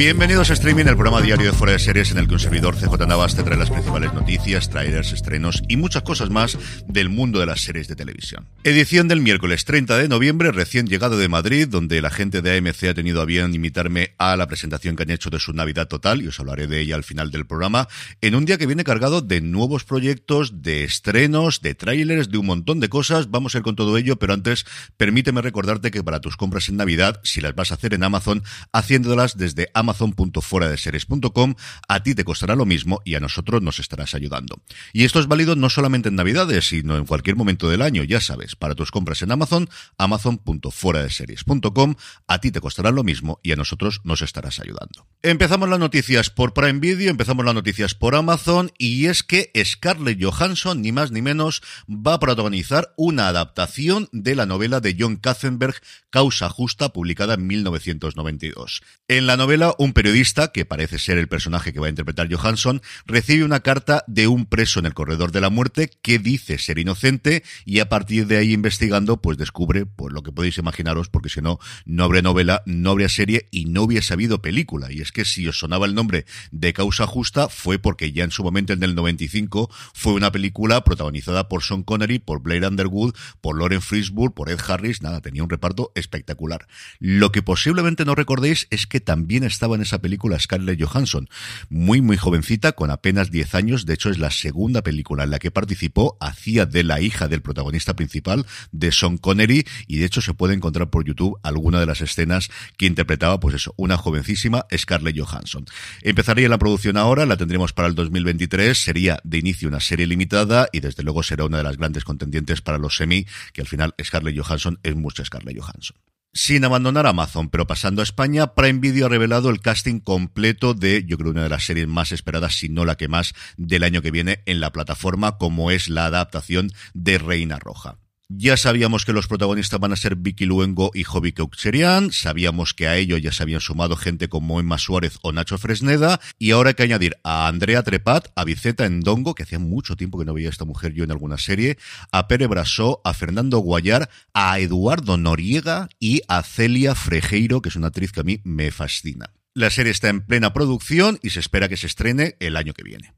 Bienvenidos a Streaming, el programa diario de Fuera de Series en el que un servidor CJ Navas te trae las principales noticias, trailers, estrenos y muchas cosas más del mundo de las series de televisión. Edición del miércoles 30 de noviembre, recién llegado de Madrid, donde la gente de AMC ha tenido a bien invitarme a la presentación que han hecho de su Navidad Total, y os hablaré de ella al final del programa, en un día que viene cargado de nuevos proyectos, de estrenos, de trailers, de un montón de cosas. Vamos a ir con todo ello, pero antes permíteme recordarte que para tus compras en Navidad, si las vas a hacer en Amazon, haciéndolas desde Amazon amazon.fueradeseries.com, a ti te costará lo mismo y a nosotros nos estarás ayudando. Y esto es válido no solamente en Navidades, sino en cualquier momento del año, ya sabes, para tus compras en Amazon, amazon.fueradeseries.com, a ti te costará lo mismo y a nosotros nos estarás ayudando. Empezamos las noticias por Prime Video, empezamos las noticias por Amazon y es que Scarlett Johansson, ni más ni menos, va a protagonizar una adaptación de la novela de John Katzenberg, Causa Justa, publicada en 1992. En la novela, un periodista, que parece ser el personaje que va a interpretar Johansson, recibe una carta de un preso en el corredor de la muerte que dice ser inocente y a partir de ahí investigando, pues descubre pues lo que podéis imaginaros, porque si no, no habría novela, no habría serie y no hubiese habido película. Y es que si os sonaba el nombre de Causa Justa fue porque ya en su momento, en el 95, fue una película protagonizada por Sean Connery, por Blair Underwood, por Lauren Frisburg, por Ed Harris, nada, tenía un reparto espectacular. Lo que posiblemente no recordéis es que también estaba en esa película Scarlett Johansson, muy muy jovencita, con apenas 10 años, de hecho es la segunda película en la que participó, hacía de la hija del protagonista principal, de Sean Connery, y de hecho se puede encontrar por YouTube alguna de las escenas que interpretaba, pues eso, una jovencísima Scarlett Johansson. Empezaría la producción ahora, la tendremos para el 2023, sería de inicio una serie limitada y desde luego será una de las grandes contendientes para los semi, que al final Scarlett Johansson es mucha Scarlett Johansson. Sin abandonar Amazon, pero pasando a España, Prime Video ha revelado el casting completo de, yo creo, una de las series más esperadas, si no la que más, del año que viene en la plataforma, como es la adaptación de Reina Roja. Ya sabíamos que los protagonistas van a ser Vicky Luengo y Joby Keuxerian, sabíamos que a ello ya se habían sumado gente como Emma Suárez o Nacho Fresneda, y ahora hay que añadir a Andrea Trepat, a Viceta Endongo, que hacía mucho tiempo que no veía esta mujer yo en alguna serie, a Pere Brasó, a Fernando Guayar, a Eduardo Noriega y a Celia Frejeiro, que es una actriz que a mí me fascina. La serie está en plena producción y se espera que se estrene el año que viene.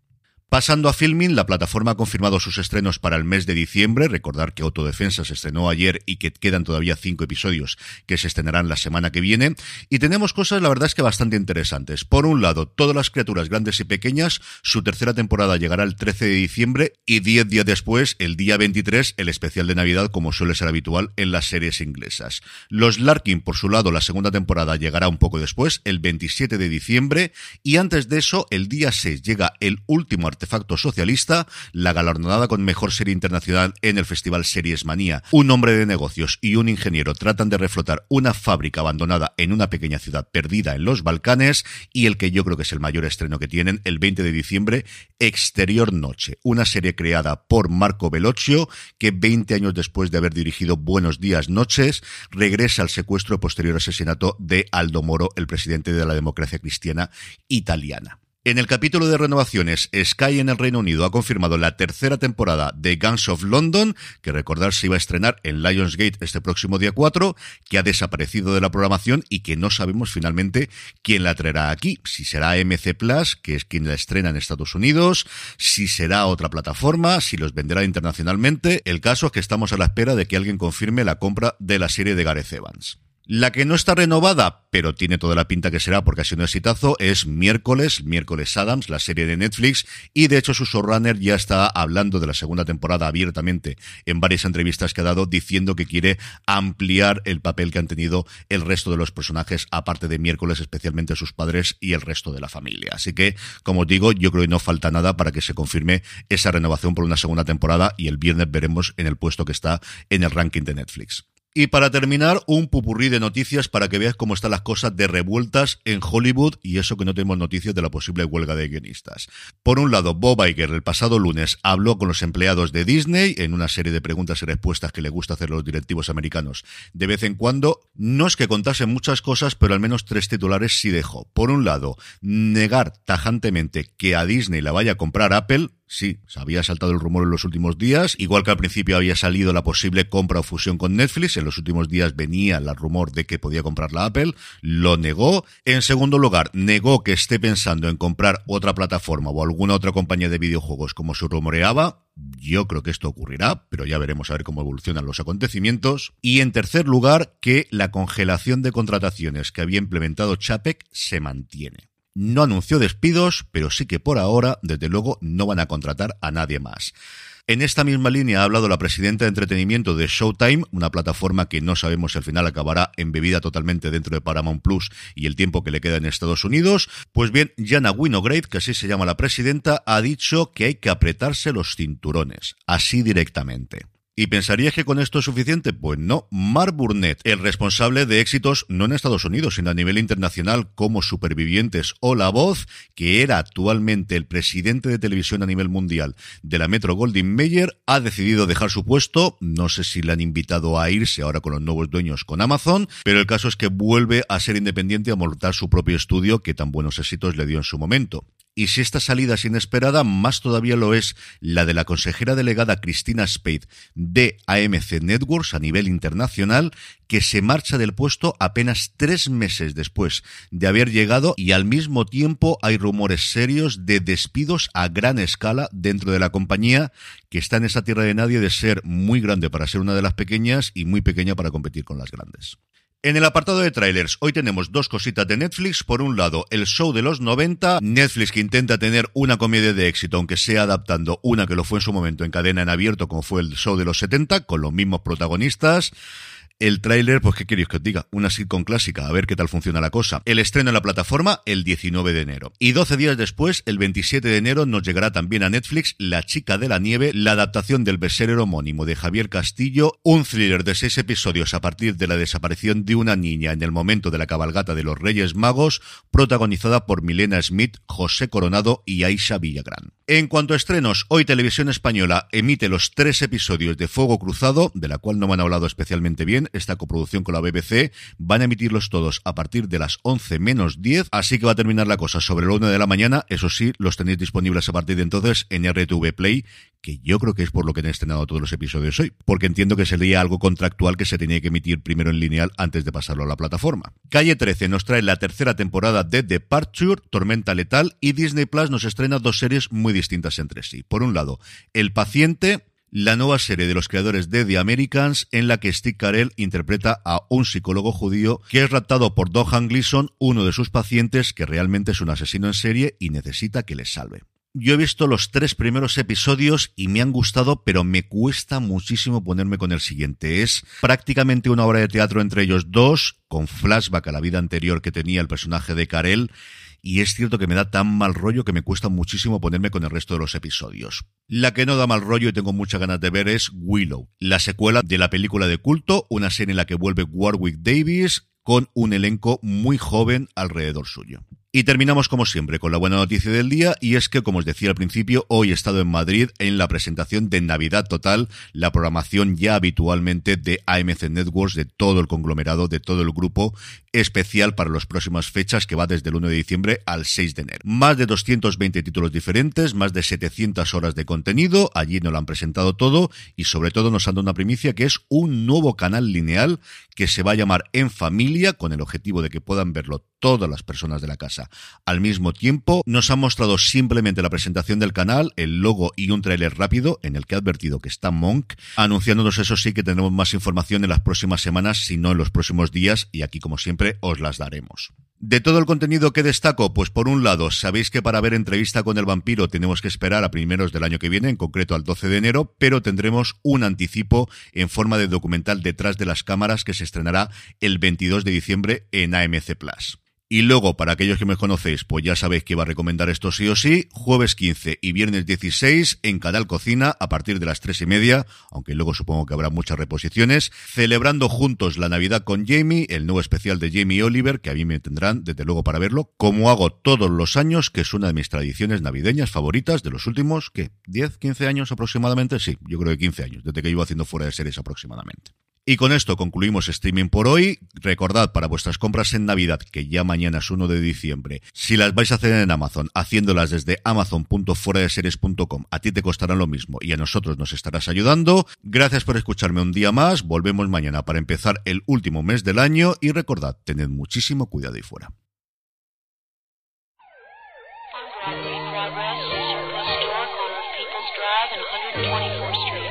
Pasando a Filming, la plataforma ha confirmado sus estrenos para el mes de diciembre. Recordar que Autodefensa se estrenó ayer y que quedan todavía cinco episodios que se estrenarán la semana que viene. Y tenemos cosas, la verdad es que bastante interesantes. Por un lado, todas las criaturas grandes y pequeñas, su tercera temporada llegará el 13 de diciembre y diez días después, el día 23, el especial de Navidad, como suele ser habitual en las series inglesas. Los Larkin, por su lado, la segunda temporada llegará un poco después, el 27 de diciembre. Y antes de eso, el día 6 llega el último artículo artefacto socialista, la galardonada con mejor serie internacional en el Festival Series Manía. Un hombre de negocios y un ingeniero tratan de reflotar una fábrica abandonada en una pequeña ciudad perdida en los Balcanes y el que yo creo que es el mayor estreno que tienen, el 20 de diciembre, Exterior Noche, una serie creada por Marco Bellocchio que 20 años después de haber dirigido Buenos Días Noches, regresa al secuestro posterior asesinato de Aldo Moro, el presidente de la democracia cristiana italiana. En el capítulo de renovaciones, Sky en el Reino Unido ha confirmado la tercera temporada de Guns of London, que recordar se iba a estrenar en Lionsgate este próximo día 4, que ha desaparecido de la programación y que no sabemos finalmente quién la traerá aquí. Si será MC Plus, que es quien la estrena en Estados Unidos, si será otra plataforma, si los venderá internacionalmente. El caso es que estamos a la espera de que alguien confirme la compra de la serie de Gareth Evans. La que no está renovada, pero tiene toda la pinta que será porque ha sido un exitazo, es Miércoles, Miércoles Adams, la serie de Netflix, y de hecho su showrunner ya está hablando de la segunda temporada abiertamente en varias entrevistas que ha dado, diciendo que quiere ampliar el papel que han tenido el resto de los personajes, aparte de Miércoles, especialmente sus padres y el resto de la familia. Así que, como digo, yo creo que no falta nada para que se confirme esa renovación por una segunda temporada y el viernes veremos en el puesto que está en el ranking de Netflix. Y para terminar, un pupurrí de noticias para que veas cómo están las cosas de revueltas en Hollywood y eso que no tenemos noticias de la posible huelga de guionistas. Por un lado, Bob Iger el pasado lunes habló con los empleados de Disney en una serie de preguntas y respuestas que le gusta hacer a los directivos americanos de vez en cuando. No es que contasen muchas cosas, pero al menos tres titulares sí dejó. Por un lado, negar tajantemente que a Disney la vaya a comprar Apple, Sí, se había saltado el rumor en los últimos días, igual que al principio había salido la posible compra o fusión con Netflix, en los últimos días venía el rumor de que podía comprar la Apple, lo negó. En segundo lugar, negó que esté pensando en comprar otra plataforma o alguna otra compañía de videojuegos como se rumoreaba. Yo creo que esto ocurrirá, pero ya veremos a ver cómo evolucionan los acontecimientos. Y en tercer lugar, que la congelación de contrataciones que había implementado Chapek se mantiene. No anunció despidos, pero sí que por ahora, desde luego, no van a contratar a nadie más. En esta misma línea ha hablado la presidenta de entretenimiento de Showtime, una plataforma que no sabemos si al final acabará embebida totalmente dentro de Paramount Plus y el tiempo que le queda en Estados Unidos. Pues bien, Jana Winograde, que así se llama la presidenta, ha dicho que hay que apretarse los cinturones, así directamente. ¿Y pensarías que con esto es suficiente? Pues no. Mark Burnett, el responsable de éxitos no en Estados Unidos, sino a nivel internacional como Supervivientes o La Voz, que era actualmente el presidente de televisión a nivel mundial de la Metro Goldwyn Mayer, ha decidido dejar su puesto. No sé si le han invitado a irse ahora con los nuevos dueños con Amazon, pero el caso es que vuelve a ser independiente y a montar su propio estudio que tan buenos éxitos le dio en su momento. Y si esta salida es inesperada, más todavía lo es la de la consejera delegada Cristina Spade de AMC Networks a nivel internacional, que se marcha del puesto apenas tres meses después de haber llegado y al mismo tiempo hay rumores serios de despidos a gran escala dentro de la compañía que está en esa tierra de nadie de ser muy grande para ser una de las pequeñas y muy pequeña para competir con las grandes. En el apartado de trailers, hoy tenemos dos cositas de Netflix. Por un lado, el show de los 90. Netflix que intenta tener una comedia de éxito, aunque sea adaptando una que lo fue en su momento en cadena en abierto, como fue el show de los 70, con los mismos protagonistas. El tráiler, pues qué queréis que os diga, una sitcom clásica, a ver qué tal funciona la cosa. El estreno en la plataforma el 19 de enero. Y 12 días después, el 27 de enero, nos llegará también a Netflix La chica de la nieve, la adaptación del bestseller homónimo de Javier Castillo, un thriller de seis episodios a partir de la desaparición de una niña en el momento de la cabalgata de los Reyes Magos, protagonizada por Milena Smith, José Coronado y Aisha Villagrán. En cuanto a estrenos, hoy Televisión Española emite los tres episodios de Fuego Cruzado, de la cual no me han hablado especialmente bien, esta coproducción con la BBC. Van a emitirlos todos a partir de las 11 menos 10, así que va a terminar la cosa sobre la 1 de la mañana. Eso sí, los tenéis disponibles a partir de entonces en RTV Play, que yo creo que es por lo que han estrenado todos los episodios hoy, porque entiendo que sería algo contractual que se tenía que emitir primero en lineal antes de pasarlo a la plataforma. Calle 13 nos trae la tercera temporada de Departure, Tormenta Letal, y Disney Plus nos estrena dos series muy distintas entre sí. Por un lado, El Paciente, la nueva serie de los creadores de The Americans, en la que Steve Carell interpreta a un psicólogo judío que es raptado por Dohan Gleason, uno de sus pacientes, que realmente es un asesino en serie y necesita que les salve. Yo he visto los tres primeros episodios y me han gustado, pero me cuesta muchísimo ponerme con el siguiente. Es prácticamente una obra de teatro entre ellos dos, con flashback a la vida anterior que tenía el personaje de Carell y es cierto que me da tan mal rollo que me cuesta muchísimo ponerme con el resto de los episodios. La que no da mal rollo y tengo muchas ganas de ver es Willow, la secuela de la película de culto, una serie en la que vuelve Warwick Davis con un elenco muy joven alrededor suyo. Y terminamos como siempre con la buena noticia del día y es que, como os decía al principio, hoy he estado en Madrid en la presentación de Navidad Total, la programación ya habitualmente de AMC Networks, de todo el conglomerado, de todo el grupo, especial para las próximas fechas que va desde el 1 de diciembre al 6 de enero. Más de 220 títulos diferentes, más de 700 horas de contenido, allí nos lo han presentado todo y sobre todo nos han dado una primicia que es un nuevo canal lineal que se va a llamar En Familia con el objetivo de que puedan verlo todas las personas de la casa. Al mismo tiempo, nos ha mostrado simplemente la presentación del canal, el logo y un tráiler rápido en el que ha advertido que está Monk, anunciándonos eso sí que tendremos más información en las próximas semanas, si no en los próximos días, y aquí como siempre os las daremos. De todo el contenido que destaco, pues por un lado, sabéis que para ver entrevista con el vampiro tenemos que esperar a primeros del año que viene, en concreto al 12 de enero, pero tendremos un anticipo en forma de documental detrás de las cámaras que se estrenará el 22 de diciembre en AMC Plus. Y luego, para aquellos que me conocéis, pues ya sabéis que iba a recomendar esto sí o sí, jueves 15 y viernes 16 en Canal Cocina a partir de las tres y media, aunque luego supongo que habrá muchas reposiciones, celebrando juntos la Navidad con Jamie, el nuevo especial de Jamie Oliver, que a mí me tendrán desde luego para verlo, como hago todos los años, que es una de mis tradiciones navideñas favoritas de los últimos, ¿qué? ¿10, 15 años aproximadamente? Sí, yo creo que 15 años, desde que iba haciendo fuera de series aproximadamente. Y con esto concluimos streaming por hoy. Recordad para vuestras compras en Navidad, que ya mañana es 1 de diciembre, si las vais a hacer en Amazon, haciéndolas desde amazon.fueradeseries.com, a ti te costará lo mismo y a nosotros nos estarás ayudando. Gracias por escucharme un día más. Volvemos mañana para empezar el último mes del año y recordad, tened muchísimo cuidado ahí fuera. Broadway Progress, Surplus Store, corner of People's Drive and 124th Street.